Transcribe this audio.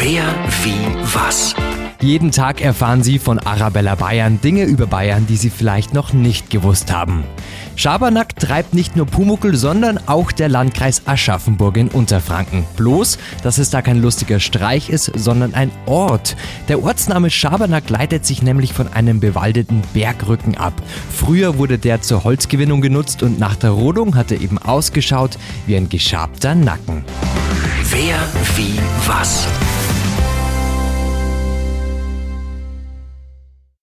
Wer, wie, was? Jeden Tag erfahren Sie von Arabella Bayern Dinge über Bayern, die Sie vielleicht noch nicht gewusst haben. Schabernack treibt nicht nur Pumuckel, sondern auch der Landkreis Aschaffenburg in Unterfranken. Bloß, dass es da kein lustiger Streich ist, sondern ein Ort. Der Ortsname Schabernack leitet sich nämlich von einem bewaldeten Bergrücken ab. Früher wurde der zur Holzgewinnung genutzt und nach der Rodung hat er eben ausgeschaut wie ein geschabter Nacken. Wer, wie, was?